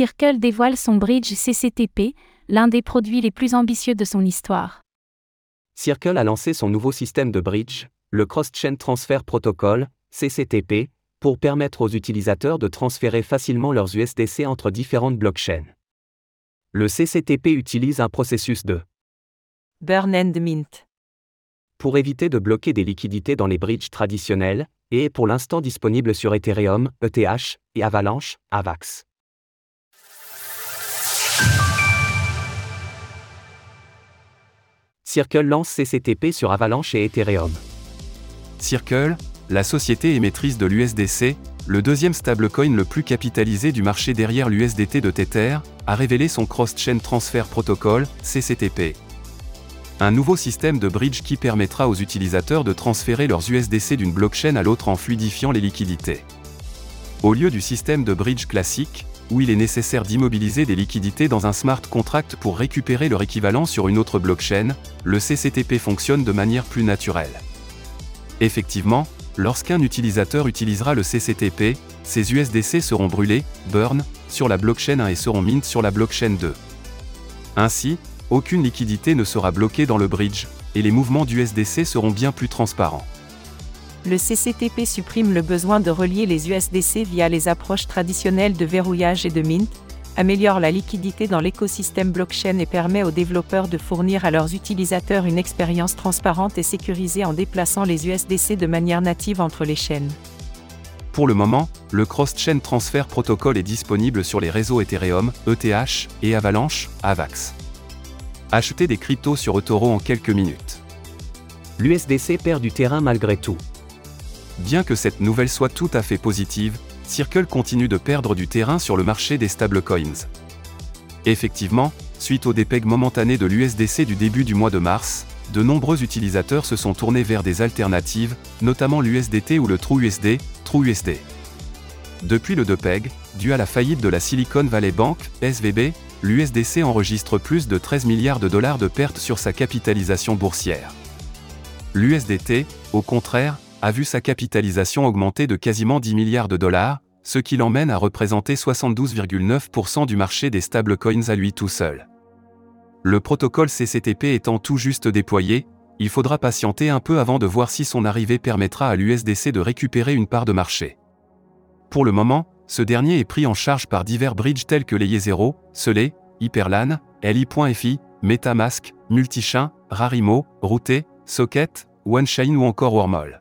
Circle dévoile son bridge CCTP, l'un des produits les plus ambitieux de son histoire. Circle a lancé son nouveau système de bridge, le Cross-Chain Transfer Protocol, CCTP, pour permettre aux utilisateurs de transférer facilement leurs USDC entre différentes blockchains. Le CCTP utilise un processus de Burn and Mint. pour éviter de bloquer des liquidités dans les bridges traditionnels, et est pour l'instant disponible sur Ethereum, ETH, et Avalanche, AVAX. Circle lance CCTP sur Avalanche et Ethereum. Circle, la société émettrice de l'USDC, le deuxième stablecoin le plus capitalisé du marché derrière l'USDT de Tether, a révélé son Cross-Chain Transfer Protocol, CCTP. Un nouveau système de bridge qui permettra aux utilisateurs de transférer leurs USDC d'une blockchain à l'autre en fluidifiant les liquidités. Au lieu du système de bridge classique, où il est nécessaire d'immobiliser des liquidités dans un smart contract pour récupérer leur équivalent sur une autre blockchain, le CCTP fonctionne de manière plus naturelle. Effectivement, lorsqu'un utilisateur utilisera le CCTP, ses USDC seront brûlés, burn, sur la blockchain 1 et seront mint sur la blockchain 2. Ainsi, aucune liquidité ne sera bloquée dans le bridge, et les mouvements d'USDC seront bien plus transparents. Le CCTP supprime le besoin de relier les USDC via les approches traditionnelles de verrouillage et de mint, améliore la liquidité dans l'écosystème blockchain et permet aux développeurs de fournir à leurs utilisateurs une expérience transparente et sécurisée en déplaçant les USDC de manière native entre les chaînes. Pour le moment, le Cross-Chain Transfer Protocol est disponible sur les réseaux Ethereum, ETH, et Avalanche, AVAX. Achetez des cryptos sur eToro en quelques minutes. L'USDC perd du terrain malgré tout. Bien que cette nouvelle soit tout à fait positive, Circle continue de perdre du terrain sur le marché des stablecoins. Effectivement, suite au dépeg momentané de l'USDC du début du mois de mars, de nombreux utilisateurs se sont tournés vers des alternatives, notamment l'USDT ou le TrueUSD, TrueUSD. Depuis le depeg, dû à la faillite de la Silicon Valley Bank, SVB, l'USDC enregistre plus de 13 milliards de dollars de pertes sur sa capitalisation boursière. L'USDT, au contraire, a vu sa capitalisation augmenter de quasiment 10 milliards de dollars, ce qui l'emmène à représenter 72,9% du marché des stablecoins à lui tout seul. Le protocole CCTP étant tout juste déployé, il faudra patienter un peu avant de voir si son arrivée permettra à l'USDC de récupérer une part de marché. Pour le moment, ce dernier est pris en charge par divers bridges tels que les Yezero, Selé, Hyperlan, Li.fi, Metamask, Multichain, Rarimo, Routé, Socket, OneChain ou encore Wormhole.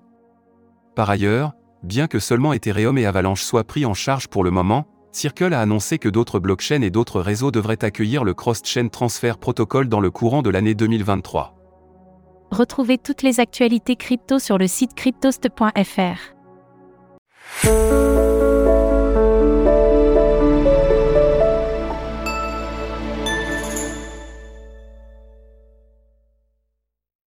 Par ailleurs, bien que seulement Ethereum et Avalanche soient pris en charge pour le moment, Circle a annoncé que d'autres blockchains et d'autres réseaux devraient accueillir le Cross-Chain Transfer Protocol dans le courant de l'année 2023. Retrouvez toutes les actualités crypto sur le site cryptost.fr.